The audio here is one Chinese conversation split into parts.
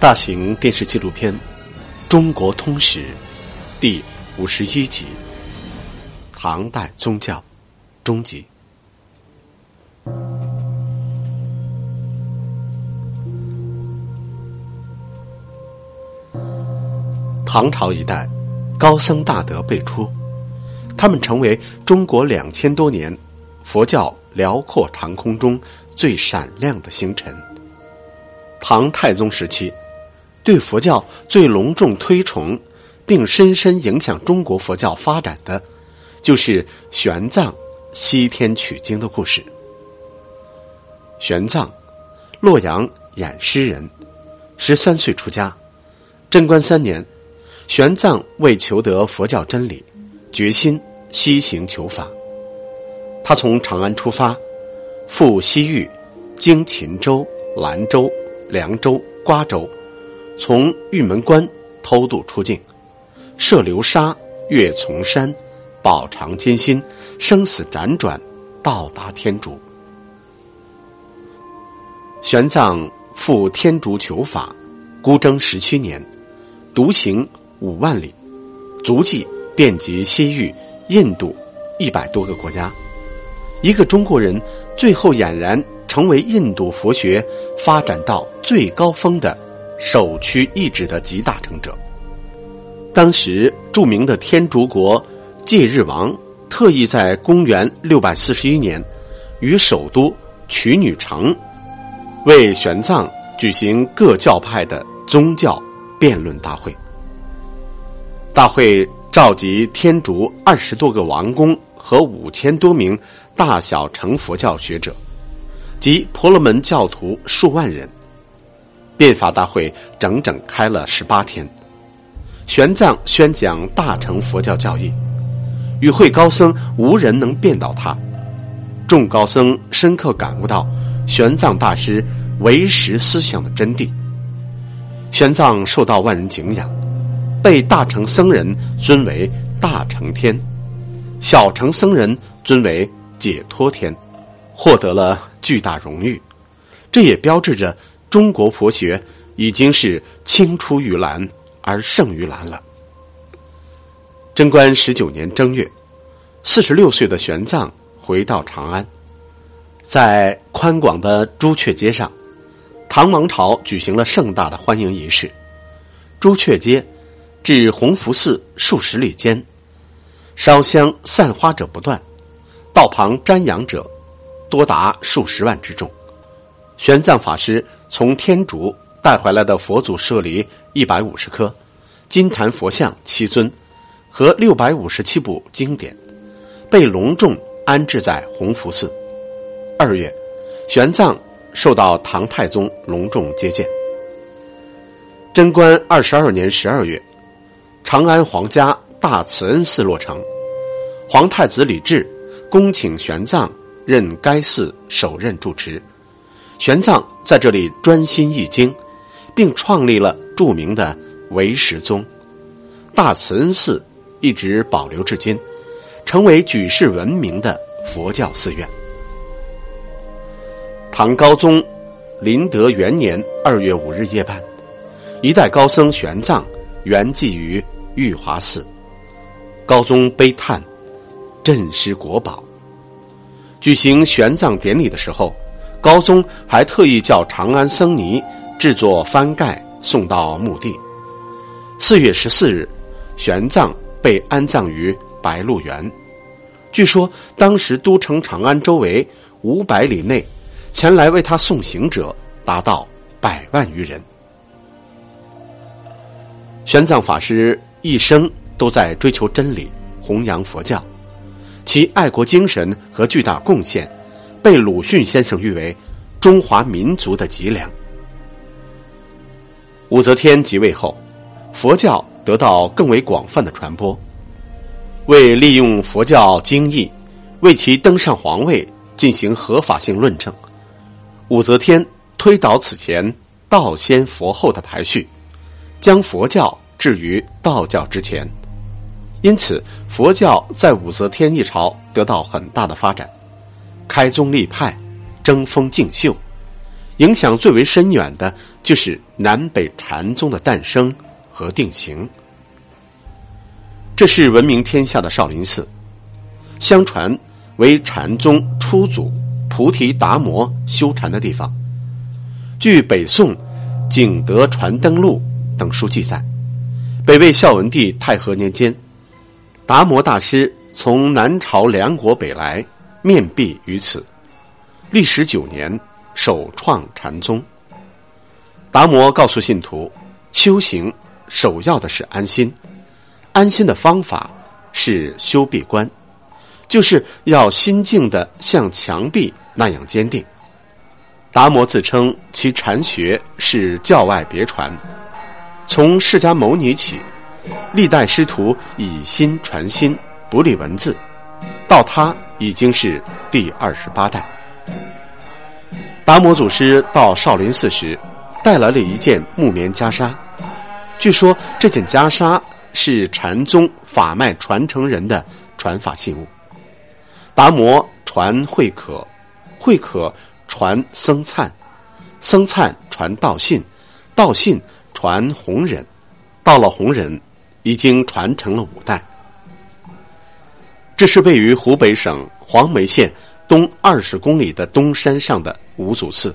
大型电视纪录片《中国通史》第五十一集：唐代宗教终极。唐朝一代，高僧大德辈出，他们成为中国两千多年佛教辽阔长空中最闪亮的星辰。唐太宗时期，对佛教最隆重推崇，并深深影响中国佛教发展的，就是玄奘西天取经的故事。玄奘，洛阳偃师人，十三岁出家。贞观三年，玄奘为求得佛教真理，决心西行求法。他从长安出发，赴西域，经秦州、兰州。凉州、瓜州，从玉门关偷渡出境，涉流沙，越丛山，饱尝艰辛，生死辗转，到达天竺。玄奘赴天竺求法，孤征十七年，独行五万里，足迹遍及西域、印度一百多个国家。一个中国人，最后俨然。成为印度佛学发展到最高峰的首屈一指的集大成者。当时著名的天竺国戒日王特意在公元六百四十一年，于首都曲女城为玄奘举行各教派的宗教辩论大会。大会召集天竺二十多个王公和五千多名大小乘佛教学者。及婆罗门教徒数万人，变法大会整整开了十八天。玄奘宣讲大乘佛教教义，与会高僧无人能辩倒他。众高僧深刻感悟到玄奘大师唯识思想的真谛。玄奘受到万人敬仰，被大乘僧人尊为大乘天，小乘僧人尊为解脱天。获得了巨大荣誉，这也标志着中国佛学已经是青出于蓝而胜于蓝了。贞观十九年正月，四十六岁的玄奘回到长安，在宽广的朱雀街上，唐王朝举行了盛大的欢迎仪式。朱雀街至弘福寺数十里间，烧香散花者不断，道旁瞻仰者。多达数十万之众，玄奘法师从天竺带回来的佛祖舍利一百五十颗，金坛佛像七尊，和六百五十七部经典，被隆重安置在弘福寺。二月，玄奘受到唐太宗隆重接见。贞观二十二年十二月，长安皇家大慈恩寺落成，皇太子李治恭请玄奘。任该寺首任住持，玄奘在这里专心译经，并创立了著名的唯识宗。大慈恩寺一直保留至今，成为举世闻名的佛教寺院。唐高宗麟德元年二月五日夜半，一代高僧玄奘圆寂于玉华寺，高宗悲叹：“朕失国宝。”举行玄奘典礼的时候，高宗还特意叫长安僧尼制作幡盖送到墓地。四月十四日，玄奘被安葬于白鹿原。据说当时都城长安周围五百里内，前来为他送行者达到百万余人。玄奘法师一生都在追求真理，弘扬佛教。其爱国精神和巨大贡献，被鲁迅先生誉为中华民族的脊梁。武则天即位后，佛教得到更为广泛的传播。为利用佛教经义，为其登上皇位进行合法性论证，武则天推倒此前道先佛后的排序，将佛教置于道教之前。因此，佛教在武则天一朝得到很大的发展，开宗立派，争锋竞秀，影响最为深远的就是南北禅宗的诞生和定型。这是闻名天下的少林寺，相传为禅宗初祖菩提达摩修禅的地方。据北宋《景德传灯录》等书记载，北魏孝文帝太和年间，达摩大师从南朝梁国北来，面壁于此，历时九年。首创禅宗，达摩告诉信徒：修行首要的是安心，安心的方法是修闭关，就是要心静的像墙壁那样坚定。达摩自称其禅学是教外别传，从释迦牟尼起，历代师徒以心传心，不立文字，到他已经是第二十八代。达摩祖师到少林寺时，带来了一件木棉袈裟。据说这件袈裟是禅宗法脉传承人的传法信物。达摩传慧可，慧可传僧璨，僧璨传道信，道信传弘忍，到了弘忍，已经传承了五代。这是位于湖北省黄梅县东二十公里的东山上的。五祖寺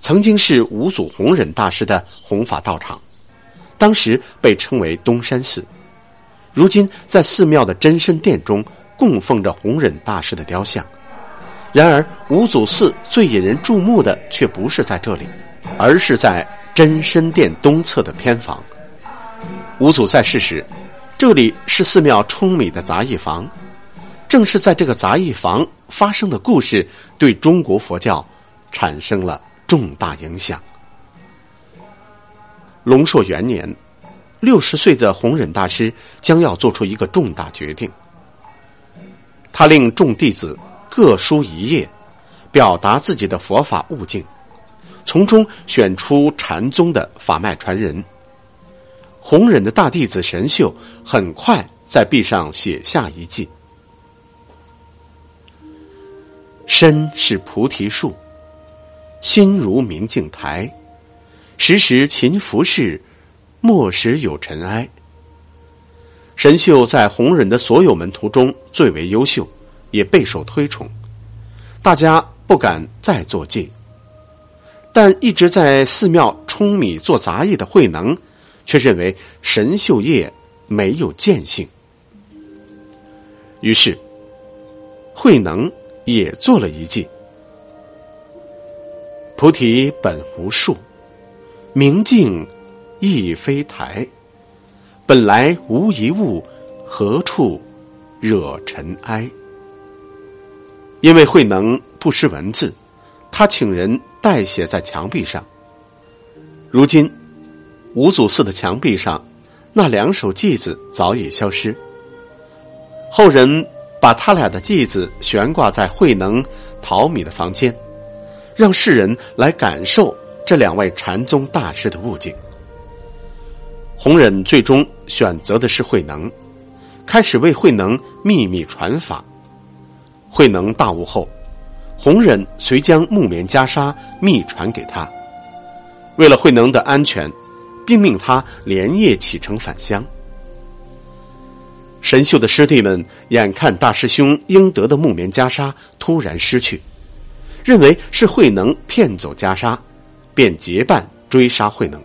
曾经是五祖弘忍大师的弘法道场，当时被称为东山寺。如今在寺庙的真身殿中供奉着弘忍大师的雕像。然而，五祖寺最引人注目的却不是在这里，而是在真身殿东侧的偏房。五祖在世时，这里是寺庙充米的杂役房。正是在这个杂役房发生的故事，对中国佛教。产生了重大影响。龙朔元年，六十岁的弘忍大师将要做出一个重大决定。他令众弟子各书一页，表达自己的佛法悟境，从中选出禅宗的法脉传人。弘忍的大弟子神秀很快在壁上写下一记：“身是菩提树。”心如明镜台，时时勤拂拭，莫使有尘埃。神秀在弘忍的所有门徒中最为优秀，也备受推崇，大家不敢再做戒。但一直在寺庙舂米做杂役的慧能，却认为神秀业没有见性，于是慧能也做了一计。菩提本无树，明镜亦非台。本来无一物，何处惹尘埃？因为慧能不识文字，他请人代写在墙壁上。如今，五祖寺的墙壁上，那两首偈子早已消失。后人把他俩的偈子悬挂在慧能淘米的房间。让世人来感受这两位禅宗大师的悟境。弘忍最终选择的是慧能，开始为慧能秘密传法。慧能大悟后，弘忍遂将木棉袈裟密传给他。为了慧能的安全，并命他连夜启程返乡。神秀的师弟们眼看大师兄应得的木棉袈裟突然失去。认为是慧能骗走袈裟，便结伴追杀慧能。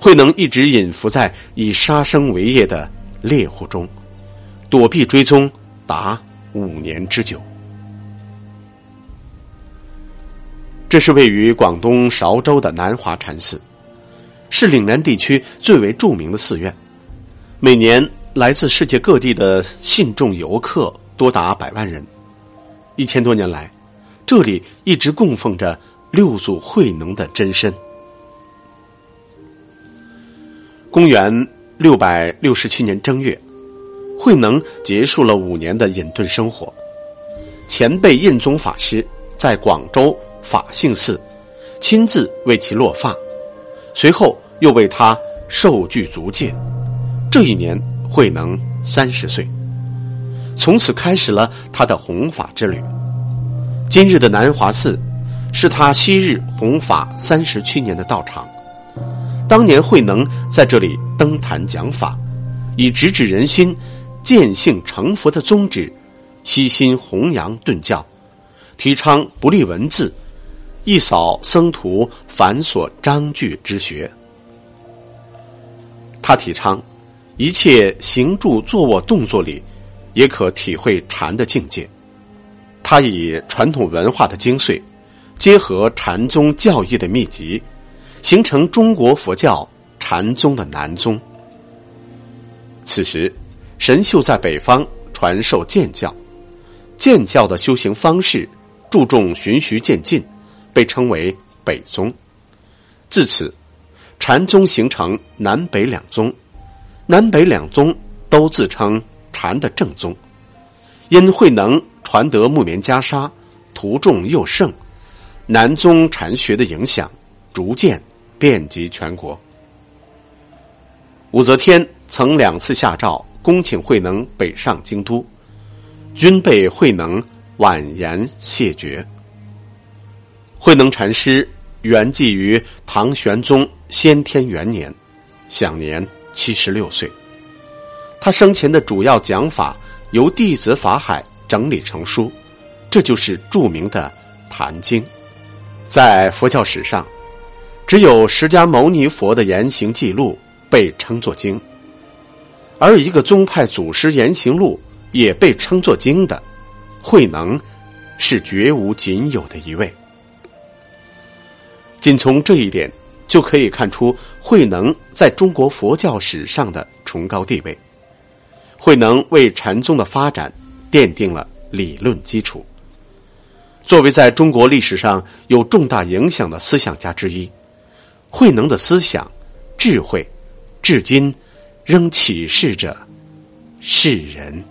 慧能一直隐伏在以杀生为业的猎户中，躲避追踪达五年之久。这是位于广东韶州的南华禅寺，是岭南地区最为著名的寺院。每年来自世界各地的信众游客多达百万人。一千多年来。这里一直供奉着六祖慧能的真身。公元六百六十七年正月，慧能结束了五年的隐遁生活。前辈印宗法师在广州法性寺亲自为其落发，随后又为他受具足戒。这一年，慧能三十岁，从此开始了他的弘法之旅。今日的南华寺，是他昔日弘法三十七年的道场。当年慧能在这里登坛讲法，以直指人心、见性成佛的宗旨，悉心弘扬顿教，提倡不立文字，一扫僧徒繁琐章句之学。他提倡一切行住坐卧动作里，也可体会禅的境界。他以传统文化的精髓，结合禅宗教义的秘籍。形成中国佛教禅宗的南宗。此时，神秀在北方传授渐教，渐教的修行方式注重循序渐进，被称为北宗。自此，禅宗形成南北两宗，南北两宗都自称禅的正宗。因慧能传得木棉袈裟，徒众又盛，南宗禅学的影响逐渐。遍及全国。武则天曾两次下诏恭请慧能北上京都，均被慧能婉言谢绝。慧能禅师圆寂于唐玄宗先天元年，享年七十六岁。他生前的主要讲法由弟子法海整理成书，这就是著名的《坛经》。在佛教史上。只有释迦牟尼佛的言行记录被称作经，而一个宗派祖师言行录也被称作经的，慧能是绝无仅有的一位。仅从这一点就可以看出慧能在中国佛教史上的崇高地位。慧能为禅宗的发展奠定了理论基础。作为在中国历史上有重大影响的思想家之一。慧能的思想、智慧，至今仍启示着世人。